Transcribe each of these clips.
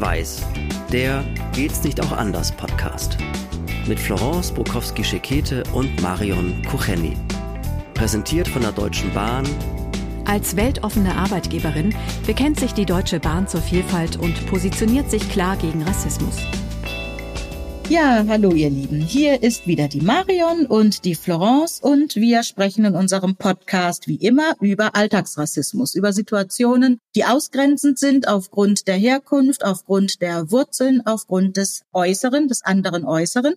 Schwarz-Weiß, der Geht's nicht auch anders Podcast. Mit Florence Bukowski-Schekete und Marion Kucheni. Präsentiert von der Deutschen Bahn. Als weltoffene Arbeitgeberin bekennt sich die Deutsche Bahn zur Vielfalt und positioniert sich klar gegen Rassismus. Ja, hallo ihr Lieben. Hier ist wieder die Marion und die Florence und wir sprechen in unserem Podcast wie immer über Alltagsrassismus, über Situationen, die ausgrenzend sind aufgrund der Herkunft, aufgrund der Wurzeln, aufgrund des Äußeren, des anderen Äußeren.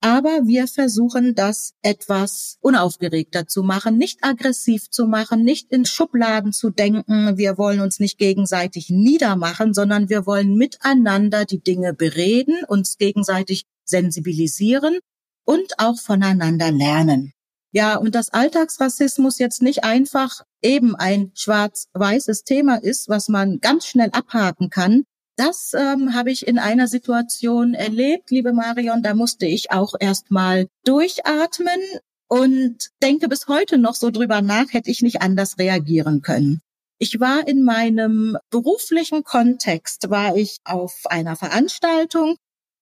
Aber wir versuchen das etwas unaufgeregter zu machen, nicht aggressiv zu machen, nicht in Schubladen zu denken. Wir wollen uns nicht gegenseitig niedermachen, sondern wir wollen miteinander die Dinge bereden, uns gegenseitig sensibilisieren und auch voneinander lernen. Ja, und dass Alltagsrassismus jetzt nicht einfach eben ein schwarz-weißes Thema ist, was man ganz schnell abhaken kann, das ähm, habe ich in einer Situation erlebt, liebe Marion. Da musste ich auch erst mal durchatmen und denke bis heute noch so drüber nach, hätte ich nicht anders reagieren können. Ich war in meinem beruflichen Kontext, war ich auf einer Veranstaltung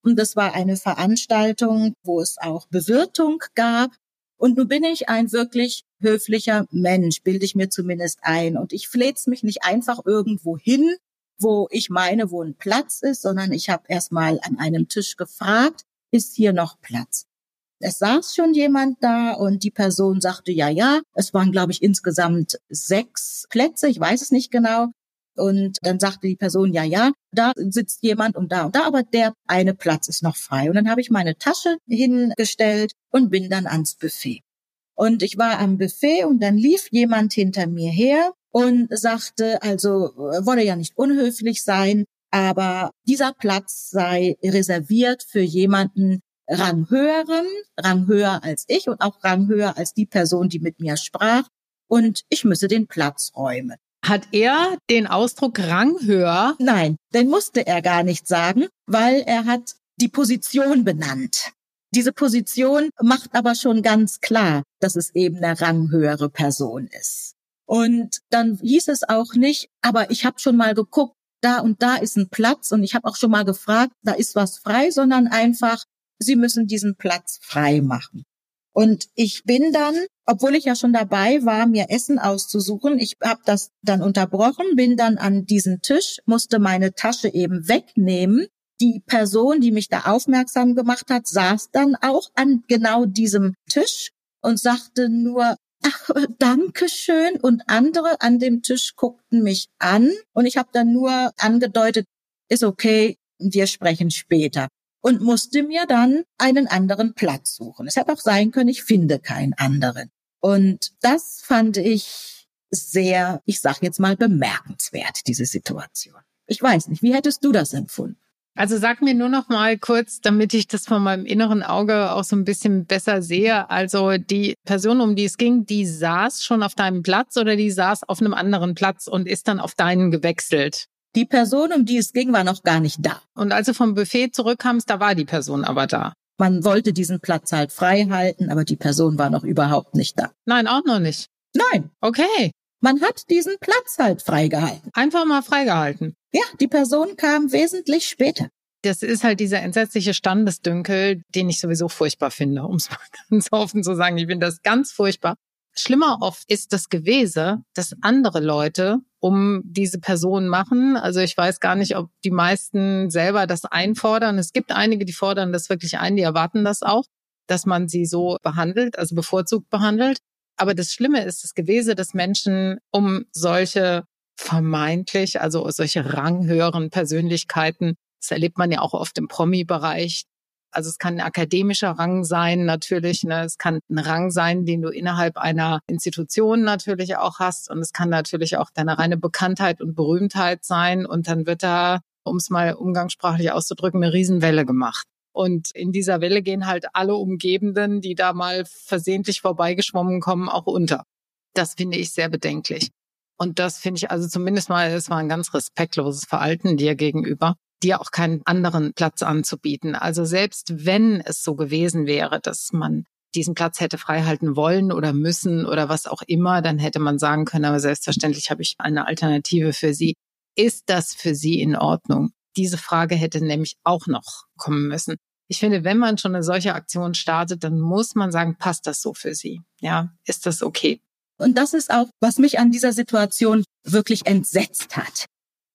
und das war eine Veranstaltung, wo es auch Bewirtung gab. Und nun bin ich ein wirklich höflicher Mensch, bilde ich mir zumindest ein. Und ich fleht's mich nicht einfach irgendwo hin, wo ich meine, wo ein Platz ist, sondern ich habe erstmal an einem Tisch gefragt, ist hier noch Platz? Es saß schon jemand da und die Person sagte, ja, ja. Es waren, glaube ich, insgesamt sechs Plätze, ich weiß es nicht genau. Und dann sagte die Person, ja, ja, da sitzt jemand und da und da, aber der eine Platz ist noch frei. Und dann habe ich meine Tasche hingestellt und bin dann ans Buffet. Und ich war am Buffet und dann lief jemand hinter mir her und sagte, also wolle ja nicht unhöflich sein, aber dieser Platz sei reserviert für jemanden Ranghöheren, Ranghöher als ich und auch Ranghöher als die Person, die mit mir sprach. Und ich müsse den Platz räumen. Hat er den Ausdruck Rang höher? Nein, den musste er gar nicht sagen, weil er hat die Position benannt. Diese Position macht aber schon ganz klar, dass es eben eine ranghöhere Person ist. Und dann hieß es auch nicht, aber ich habe schon mal geguckt, da und da ist ein Platz und ich habe auch schon mal gefragt, da ist was frei, sondern einfach, Sie müssen diesen Platz frei machen. Und ich bin dann, obwohl ich ja schon dabei war, mir Essen auszusuchen, ich habe das dann unterbrochen, bin dann an diesen Tisch, musste meine Tasche eben wegnehmen. Die Person, die mich da aufmerksam gemacht hat, saß dann auch an genau diesem Tisch und sagte nur, ach, danke schön. Und andere an dem Tisch guckten mich an und ich habe dann nur angedeutet, ist okay, wir sprechen später und musste mir dann einen anderen Platz suchen. Es hätte auch sein können, ich finde keinen anderen. Und das fand ich sehr, ich sag jetzt mal, bemerkenswert, diese Situation. Ich weiß nicht, wie hättest du das empfunden? Also sag mir nur noch mal kurz, damit ich das von meinem inneren Auge auch so ein bisschen besser sehe. Also die Person, um die es ging, die saß schon auf deinem Platz oder die saß auf einem anderen Platz und ist dann auf deinen gewechselt? Die Person, um die es ging, war noch gar nicht da. Und als du vom Buffet zurückkamst, da war die Person aber da. Man wollte diesen Platz halt frei halten, aber die Person war noch überhaupt nicht da. Nein, auch noch nicht. Nein. Okay. Man hat diesen Platz halt freigehalten. Einfach mal freigehalten. Ja, die Person kam wesentlich später. Das ist halt dieser entsetzliche Standesdünkel, den ich sowieso furchtbar finde, um es mal ganz offen zu sagen. Ich finde das ganz furchtbar. Schlimmer oft ist das Gewese, dass andere Leute um diese Person machen. Also ich weiß gar nicht, ob die meisten selber das einfordern. Es gibt einige, die fordern das wirklich ein, die erwarten das auch, dass man sie so behandelt, also bevorzugt behandelt. Aber das Schlimme ist das Gewese des Menschen um solche vermeintlich, also solche ranghöheren Persönlichkeiten. Das erlebt man ja auch oft im Promi-Bereich, also es kann ein akademischer Rang sein, natürlich. Ne? Es kann ein Rang sein, den du innerhalb einer Institution natürlich auch hast. Und es kann natürlich auch deine reine Bekanntheit und Berühmtheit sein. Und dann wird da, um es mal umgangssprachlich auszudrücken, eine Riesenwelle gemacht. Und in dieser Welle gehen halt alle Umgebenden, die da mal versehentlich vorbeigeschwommen kommen, auch unter. Das finde ich sehr bedenklich. Und das finde ich also zumindest mal, es war ein ganz respektloses Verhalten dir gegenüber dir auch keinen anderen Platz anzubieten. Also selbst wenn es so gewesen wäre, dass man diesen Platz hätte freihalten wollen oder müssen oder was auch immer, dann hätte man sagen können, aber selbstverständlich habe ich eine Alternative für Sie. Ist das für Sie in Ordnung? Diese Frage hätte nämlich auch noch kommen müssen. Ich finde, wenn man schon eine solche Aktion startet, dann muss man sagen, passt das so für Sie? Ja, ist das okay? Und das ist auch, was mich an dieser Situation wirklich entsetzt hat.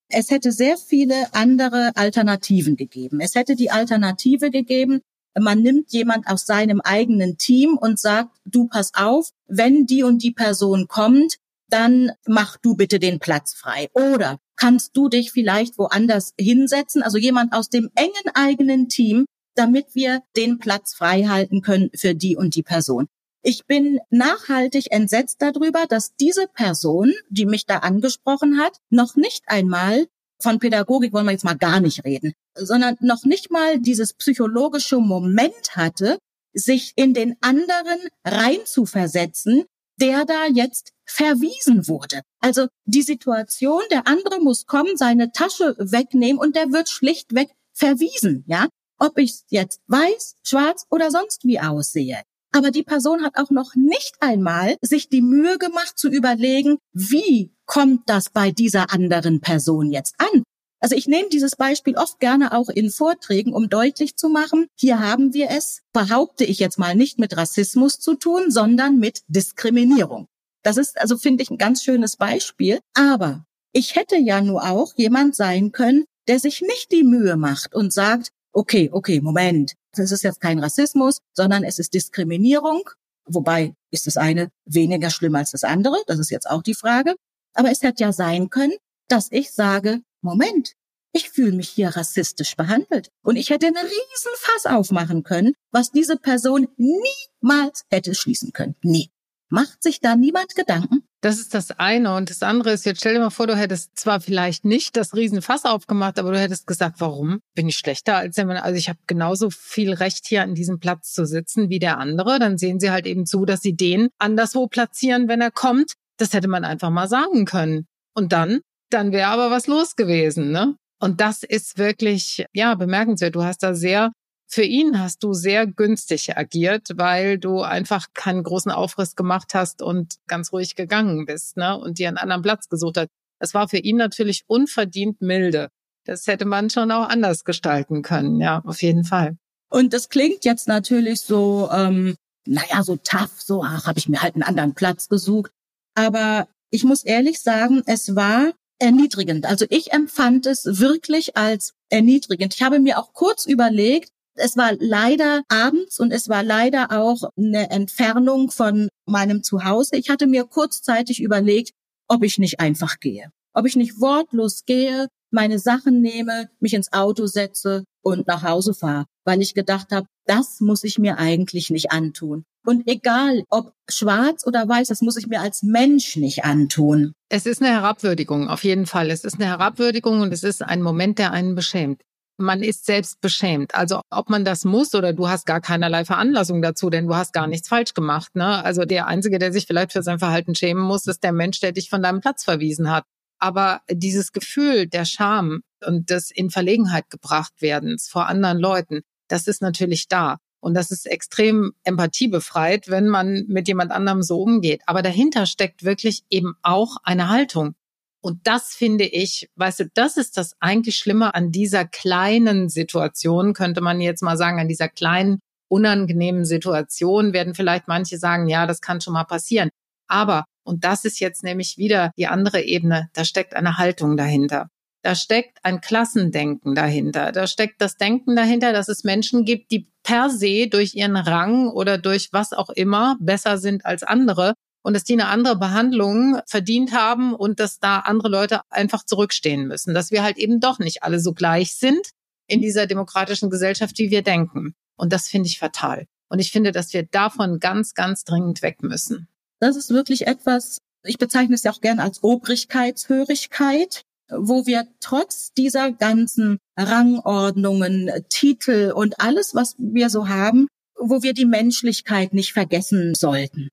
Es hätte sehr viele andere Alternativen gegeben. Es hätte die Alternative gegeben, man nimmt jemand aus seinem eigenen Team und sagt, du pass auf, wenn die und die Person kommt, dann mach du bitte den Platz frei. Oder kannst du dich vielleicht woanders hinsetzen, also jemand aus dem engen eigenen Team, damit wir den Platz frei halten können für die und die Person. Ich bin nachhaltig entsetzt darüber, dass diese Person, die mich da angesprochen hat, noch nicht einmal von Pädagogik wollen wir jetzt mal gar nicht reden, sondern noch nicht mal dieses psychologische Moment hatte, sich in den anderen reinzuversetzen, der da jetzt verwiesen wurde. Also die Situation, der andere muss kommen, seine Tasche wegnehmen und der wird schlichtweg verwiesen, ja? Ob ich jetzt weiß, schwarz oder sonst wie aussehe. Aber die Person hat auch noch nicht einmal sich die Mühe gemacht zu überlegen, wie kommt das bei dieser anderen Person jetzt an? Also ich nehme dieses Beispiel oft gerne auch in Vorträgen, um deutlich zu machen, hier haben wir es, behaupte ich jetzt mal, nicht mit Rassismus zu tun, sondern mit Diskriminierung. Das ist also, finde ich, ein ganz schönes Beispiel. Aber ich hätte ja nur auch jemand sein können, der sich nicht die Mühe macht und sagt, okay, okay, Moment, das ist jetzt kein Rassismus, sondern es ist Diskriminierung. Wobei ist das eine weniger schlimm als das andere, das ist jetzt auch die Frage. Aber es hätte ja sein können, dass ich sage, Moment, ich fühle mich hier rassistisch behandelt. Und ich hätte einen riesen Fass aufmachen können, was diese Person niemals hätte schließen können. Nie. Macht sich da niemand Gedanken? Das ist das eine. Und das andere ist, jetzt stell dir mal vor, du hättest zwar vielleicht nicht das Riesenfass aufgemacht, aber du hättest gesagt, warum? Bin ich schlechter als der Mann? Also ich habe genauso viel Recht, hier an diesem Platz zu sitzen wie der andere. Dann sehen sie halt eben zu, dass sie den anderswo platzieren, wenn er kommt. Das hätte man einfach mal sagen können. Und dann, dann wäre aber was los gewesen, ne? Und das ist wirklich, ja, bemerkenswert. Du hast da sehr für ihn hast du sehr günstig agiert, weil du einfach keinen großen Aufriss gemacht hast und ganz ruhig gegangen bist, ne? Und dir einen anderen Platz gesucht hat. Es war für ihn natürlich unverdient milde. Das hätte man schon auch anders gestalten können, ja, auf jeden Fall. Und das klingt jetzt natürlich so, ähm, naja, so tough, so, ach, habe ich mir halt einen anderen Platz gesucht. Aber ich muss ehrlich sagen, es war erniedrigend. Also ich empfand es wirklich als erniedrigend. Ich habe mir auch kurz überlegt, es war leider abends und es war leider auch eine Entfernung von meinem Zuhause. Ich hatte mir kurzzeitig überlegt, ob ich nicht einfach gehe. Ob ich nicht wortlos gehe, meine Sachen nehme, mich ins Auto setze und nach Hause fahre, weil ich gedacht habe, das muss ich mir eigentlich nicht antun. Und egal, ob schwarz oder weiß, das muss ich mir als Mensch nicht antun. Es ist eine Herabwürdigung, auf jeden Fall. Es ist eine Herabwürdigung und es ist ein Moment, der einen beschämt man ist selbst beschämt. Also ob man das muss oder du hast gar keinerlei Veranlassung dazu, denn du hast gar nichts falsch gemacht. Ne? Also der Einzige, der sich vielleicht für sein Verhalten schämen muss, ist der Mensch, der dich von deinem Platz verwiesen hat. Aber dieses Gefühl der Scham und des in Verlegenheit gebracht werdens vor anderen Leuten, das ist natürlich da. Und das ist extrem empathiebefreit, wenn man mit jemand anderem so umgeht. Aber dahinter steckt wirklich eben auch eine Haltung. Und das finde ich, weißt du, das ist das eigentlich Schlimme an dieser kleinen Situation, könnte man jetzt mal sagen, an dieser kleinen, unangenehmen Situation werden vielleicht manche sagen, ja, das kann schon mal passieren. Aber, und das ist jetzt nämlich wieder die andere Ebene, da steckt eine Haltung dahinter. Da steckt ein Klassendenken dahinter. Da steckt das Denken dahinter, dass es Menschen gibt, die per se durch ihren Rang oder durch was auch immer besser sind als andere und dass die eine andere Behandlung verdient haben und dass da andere Leute einfach zurückstehen müssen. Dass wir halt eben doch nicht alle so gleich sind in dieser demokratischen Gesellschaft, wie wir denken. Und das finde ich fatal. Und ich finde, dass wir davon ganz, ganz dringend weg müssen. Das ist wirklich etwas, ich bezeichne es ja auch gern als Obrigkeitshörigkeit, wo wir trotz dieser ganzen Rangordnungen, Titel und alles, was wir so haben, wo wir die Menschlichkeit nicht vergessen sollten.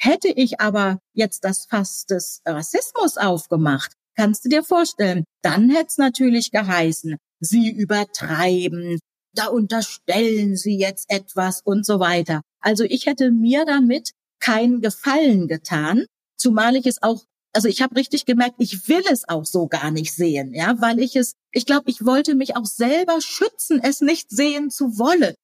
Hätte ich aber jetzt das Fass des Rassismus aufgemacht, kannst du dir vorstellen, dann hätte es natürlich geheißen, sie übertreiben, da unterstellen sie jetzt etwas und so weiter. Also ich hätte mir damit keinen Gefallen getan, zumal ich es auch Also ich habe richtig gemerkt, ich will es auch so gar nicht sehen, ja, weil ich es, ich glaube, ich wollte mich auch selber schützen, es nicht sehen zu wollen.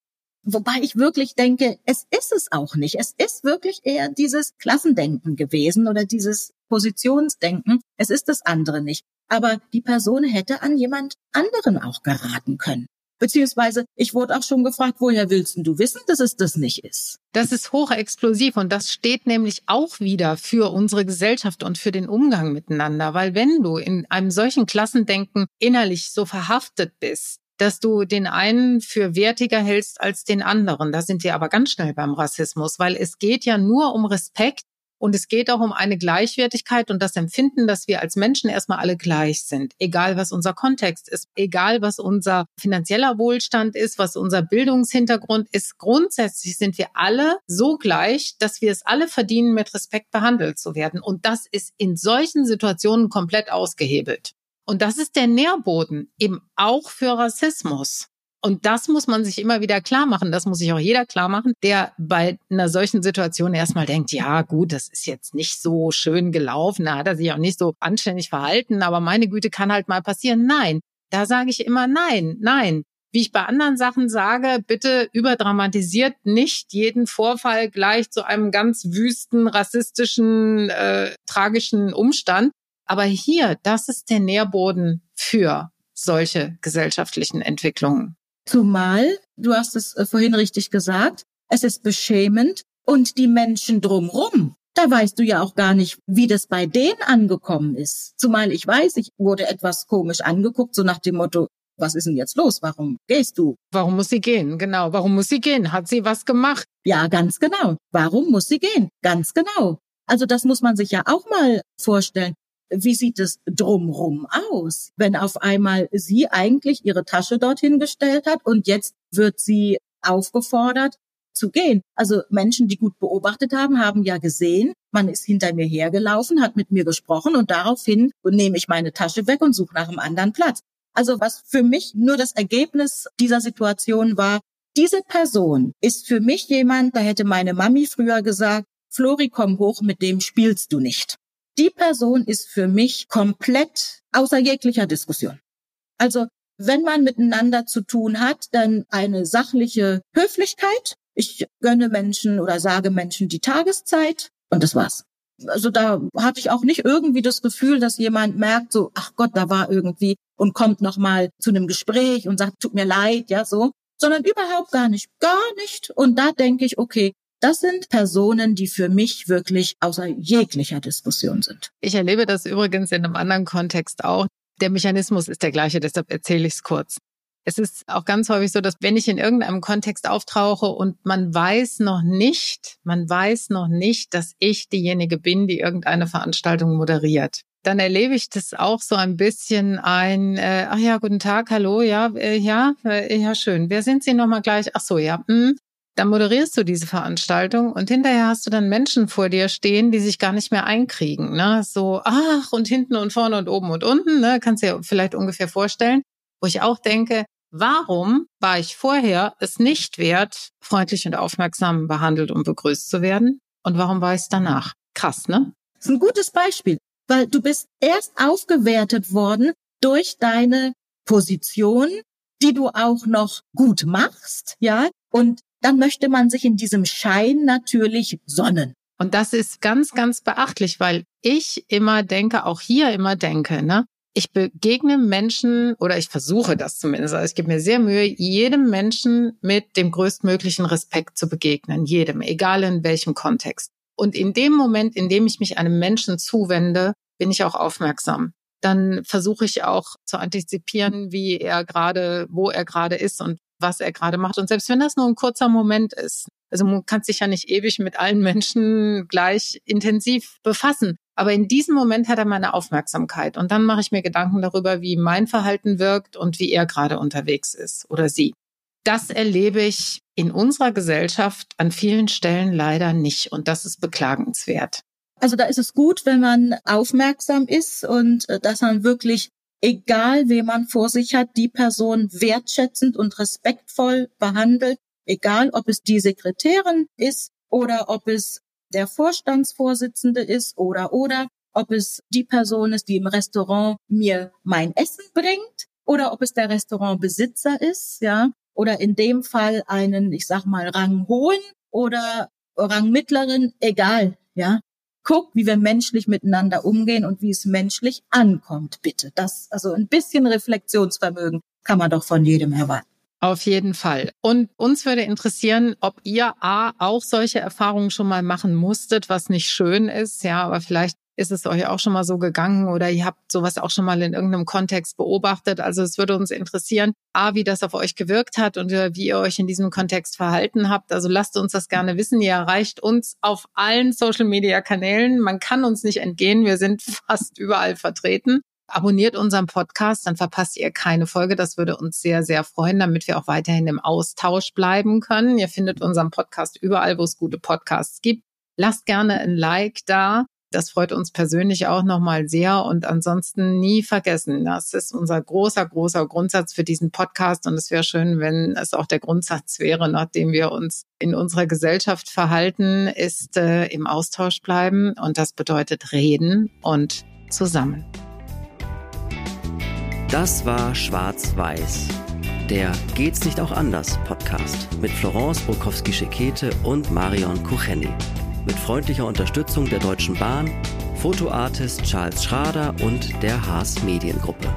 Wobei ich wirklich denke, es ist es auch nicht. Es ist wirklich eher dieses Klassendenken gewesen oder dieses Positionsdenken. Es ist das andere nicht. Aber die Person hätte an jemand anderen auch geraten können. Beziehungsweise, ich wurde auch schon gefragt, woher willst du wissen, dass es das nicht ist? Das ist hochexplosiv und das steht nämlich auch wieder für unsere Gesellschaft und für den Umgang miteinander. Weil wenn du in einem solchen Klassendenken innerlich so verhaftet bist, dass du den einen für wertiger hältst als den anderen. Da sind wir aber ganz schnell beim Rassismus, weil es geht ja nur um Respekt und es geht auch um eine Gleichwertigkeit und das Empfinden, dass wir als Menschen erstmal alle gleich sind, egal was unser Kontext ist, egal was unser finanzieller Wohlstand ist, was unser Bildungshintergrund ist. Grundsätzlich sind wir alle so gleich, dass wir es alle verdienen, mit Respekt behandelt zu werden. Und das ist in solchen Situationen komplett ausgehebelt. Und das ist der Nährboden eben auch für Rassismus. Und das muss man sich immer wieder klar machen. Das muss sich auch jeder klar machen, der bei einer solchen Situation erstmal denkt, ja, gut, das ist jetzt nicht so schön gelaufen. Da hat er sich auch nicht so anständig verhalten. Aber meine Güte kann halt mal passieren. Nein. Da sage ich immer nein, nein. Wie ich bei anderen Sachen sage, bitte überdramatisiert nicht jeden Vorfall gleich zu einem ganz wüsten, rassistischen, äh, tragischen Umstand, aber hier, das ist der Nährboden für solche gesellschaftlichen Entwicklungen. Zumal, du hast es äh, vorhin richtig gesagt, es ist beschämend und die Menschen drumrum, da weißt du ja auch gar nicht, wie das bei denen angekommen ist. Zumal ich weiß, ich wurde etwas komisch angeguckt, so nach dem Motto, was ist denn jetzt los? Warum gehst du? Warum muss sie gehen? Genau. Warum muss sie gehen? Hat sie was gemacht? Ja, ganz genau. Warum muss sie gehen? Ganz genau. Also das muss man sich ja auch mal vorstellen wie sieht es drumrum aus, wenn auf einmal sie eigentlich ihre Tasche dorthin gestellt hat und jetzt wird sie aufgefordert zu gehen. Also Menschen, die gut beobachtet haben, haben ja gesehen, man ist hinter mir hergelaufen, hat mit mir gesprochen und daraufhin nehme ich meine Tasche weg und suche nach einem anderen Platz. Also was für mich nur das Ergebnis dieser Situation war, diese Person ist für mich jemand, da hätte meine Mami früher gesagt, Flori, komm hoch, mit dem spielst du nicht die Person ist für mich komplett außer jeglicher Diskussion. Also wenn man miteinander zu tun hat, dann eine sachliche Höflichkeit. Ich gönne Menschen oder sage Menschen die Tageszeit und das war's. Also da hatte ich auch nicht irgendwie das Gefühl, dass jemand merkt, so, ach Gott, da war irgendwie und kommt nochmal zu einem Gespräch und sagt, tut mir leid, ja, so, sondern überhaupt gar nicht, gar nicht. Und da denke ich, okay, das sind Personen, die für mich wirklich außer jeglicher Diskussion sind. Ich erlebe das übrigens in einem anderen Kontext auch. Der Mechanismus ist der gleiche, deshalb erzähle ich es kurz. Es ist auch ganz häufig so, dass wenn ich in irgendeinem Kontext auftauche und man weiß noch nicht, man weiß noch nicht, dass ich diejenige bin, die irgendeine Veranstaltung moderiert, dann erlebe ich das auch so ein bisschen ein, äh, ach ja, guten Tag, hallo, ja, äh, ja, äh, ja, schön. Wer sind Sie nochmal gleich? Ach so, ja, hm, dann moderierst du diese Veranstaltung und hinterher hast du dann Menschen vor dir stehen, die sich gar nicht mehr einkriegen. Ne? So, ach, und hinten und vorne und oben und unten, ne? kannst du dir vielleicht ungefähr vorstellen. Wo ich auch denke, warum war ich vorher es nicht wert, freundlich und aufmerksam behandelt und begrüßt zu werden? Und warum war ich es danach? Krass, ne? Das ist ein gutes Beispiel, weil du bist erst aufgewertet worden durch deine Position, die du auch noch gut machst, ja, und dann möchte man sich in diesem Schein natürlich sonnen. Und das ist ganz, ganz beachtlich, weil ich immer denke, auch hier immer denke, ne? Ich begegne Menschen oder ich versuche das zumindest, also ich gebe mir sehr Mühe, jedem Menschen mit dem größtmöglichen Respekt zu begegnen, jedem, egal in welchem Kontext. Und in dem Moment, in dem ich mich einem Menschen zuwende, bin ich auch aufmerksam. Dann versuche ich auch zu antizipieren, wie er gerade, wo er gerade ist und was er gerade macht. Und selbst wenn das nur ein kurzer Moment ist, also man kann sich ja nicht ewig mit allen Menschen gleich intensiv befassen. Aber in diesem Moment hat er meine Aufmerksamkeit. Und dann mache ich mir Gedanken darüber, wie mein Verhalten wirkt und wie er gerade unterwegs ist oder sie. Das erlebe ich in unserer Gesellschaft an vielen Stellen leider nicht. Und das ist beklagenswert. Also da ist es gut, wenn man aufmerksam ist und äh, dass man wirklich egal wen man vor sich hat, die Person wertschätzend und respektvoll behandelt, egal ob es die Sekretärin ist oder ob es der Vorstandsvorsitzende ist oder oder ob es die Person ist, die im Restaurant mir mein Essen bringt oder ob es der Restaurantbesitzer ist, ja, oder in dem Fall einen, ich sag mal, Rang hohen oder Rang mittleren, egal, ja. Guck, wie wir menschlich miteinander umgehen und wie es menschlich ankommt, bitte. Das, also ein bisschen Reflexionsvermögen kann man doch von jedem erwarten. Auf jeden Fall. Und uns würde interessieren, ob ihr A, auch solche Erfahrungen schon mal machen musstet, was nicht schön ist, ja, aber vielleicht ist es euch auch schon mal so gegangen oder ihr habt sowas auch schon mal in irgendeinem Kontext beobachtet? Also es würde uns interessieren, A, wie das auf euch gewirkt hat und äh, wie ihr euch in diesem Kontext verhalten habt. Also lasst uns das gerne wissen. Ihr erreicht uns auf allen Social-Media-Kanälen. Man kann uns nicht entgehen. Wir sind fast überall vertreten. Abonniert unseren Podcast, dann verpasst ihr keine Folge. Das würde uns sehr, sehr freuen, damit wir auch weiterhin im Austausch bleiben können. Ihr findet unseren Podcast überall, wo es gute Podcasts gibt. Lasst gerne ein Like da. Das freut uns persönlich auch nochmal sehr. Und ansonsten nie vergessen, das ist unser großer, großer Grundsatz für diesen Podcast. Und es wäre schön, wenn es auch der Grundsatz wäre, nachdem wir uns in unserer Gesellschaft verhalten, ist äh, im Austausch bleiben. Und das bedeutet reden und zusammen. Das war Schwarz-Weiß. Der Geht's nicht auch anders Podcast mit Florence Bukowski-Schekete und Marion Kucheni mit freundlicher Unterstützung der Deutschen Bahn, Fotoartist Charles Schrader und der Haas Mediengruppe.